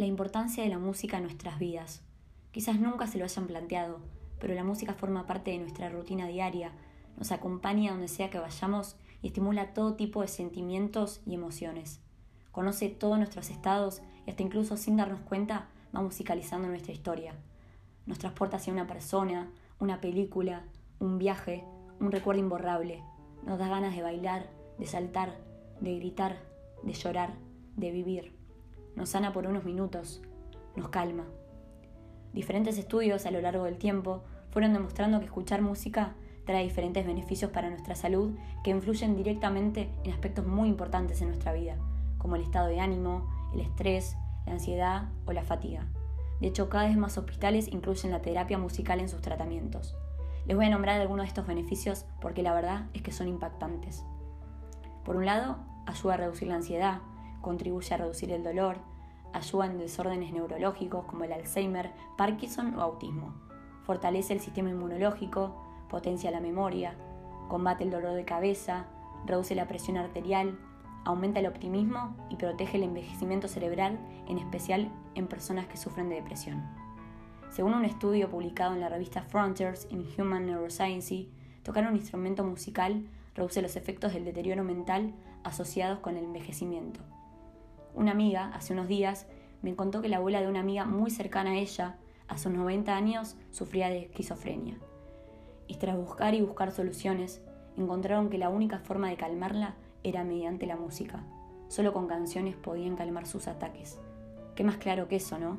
La importancia de la música en nuestras vidas. Quizás nunca se lo hayan planteado, pero la música forma parte de nuestra rutina diaria, nos acompaña donde sea que vayamos y estimula todo tipo de sentimientos y emociones. Conoce todos nuestros estados y hasta incluso sin darnos cuenta va musicalizando nuestra historia. Nos transporta hacia una persona, una película, un viaje, un recuerdo imborrable. Nos da ganas de bailar, de saltar, de gritar, de llorar, de vivir nos sana por unos minutos, nos calma. Diferentes estudios a lo largo del tiempo fueron demostrando que escuchar música trae diferentes beneficios para nuestra salud que influyen directamente en aspectos muy importantes en nuestra vida, como el estado de ánimo, el estrés, la ansiedad o la fatiga. De hecho, cada vez más hospitales incluyen la terapia musical en sus tratamientos. Les voy a nombrar algunos de estos beneficios porque la verdad es que son impactantes. Por un lado, ayuda a reducir la ansiedad, contribuye a reducir el dolor, ayuda en desórdenes neurológicos como el Alzheimer, Parkinson o autismo, fortalece el sistema inmunológico, potencia la memoria, combate el dolor de cabeza, reduce la presión arterial, aumenta el optimismo y protege el envejecimiento cerebral, en especial en personas que sufren de depresión. Según un estudio publicado en la revista Frontiers in Human Neuroscience, tocar un instrumento musical reduce los efectos del deterioro mental asociados con el envejecimiento. Una amiga, hace unos días, me contó que la abuela de una amiga muy cercana a ella, a sus 90 años, sufría de esquizofrenia. Y tras buscar y buscar soluciones, encontraron que la única forma de calmarla era mediante la música. Solo con canciones podían calmar sus ataques. Qué más claro que eso, ¿no?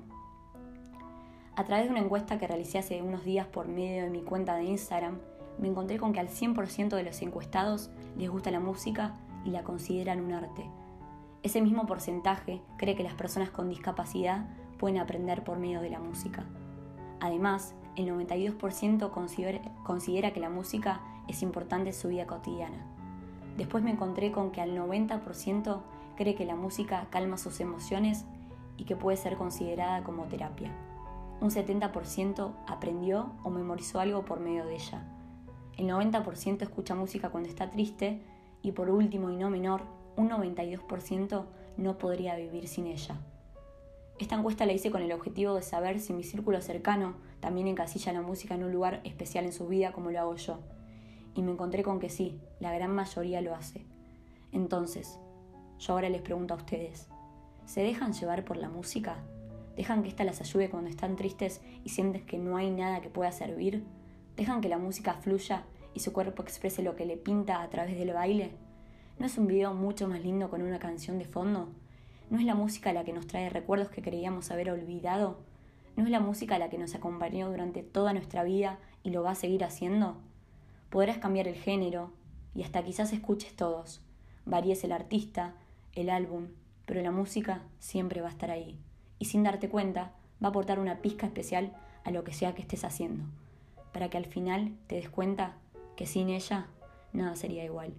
A través de una encuesta que realicé hace unos días por medio de mi cuenta de Instagram, me encontré con que al 100% de los encuestados les gusta la música y la consideran un arte, ese mismo porcentaje cree que las personas con discapacidad pueden aprender por medio de la música. Además, el 92% considera, que la música es importante en su vida cotidiana. Después me encontré con que al 90% cree que la música calma sus emociones y que puede ser considerada como terapia. Un 70% aprendió o memorizó algo por medio de ella. El 90% escucha música cuando está triste y por último y no menor, un 92% no podría vivir sin ella. Esta encuesta la hice con el objetivo de saber si mi círculo cercano también encasilla la música en un lugar especial en su vida como lo hago yo. Y me encontré con que sí, la gran mayoría lo hace. Entonces, yo ahora les pregunto a ustedes, ¿se dejan llevar por la música? ¿Dejan que ésta las ayude cuando están tristes y sienten que no hay nada que pueda servir? ¿Dejan que la música fluya y su cuerpo exprese lo que le pinta a través del baile? ¿No es un video mucho más lindo con una canción de fondo? ¿No es la música la que nos trae recuerdos que creíamos haber olvidado? ¿No es la música la que nos acompañó durante toda nuestra vida y lo va a seguir haciendo? Podrás cambiar el género y hasta quizás escuches todos, varíes el artista, el álbum, pero la música siempre va a estar ahí y sin darte cuenta va a aportar una pizca especial a lo que sea que estés haciendo, para que al final te des cuenta que sin ella nada sería igual.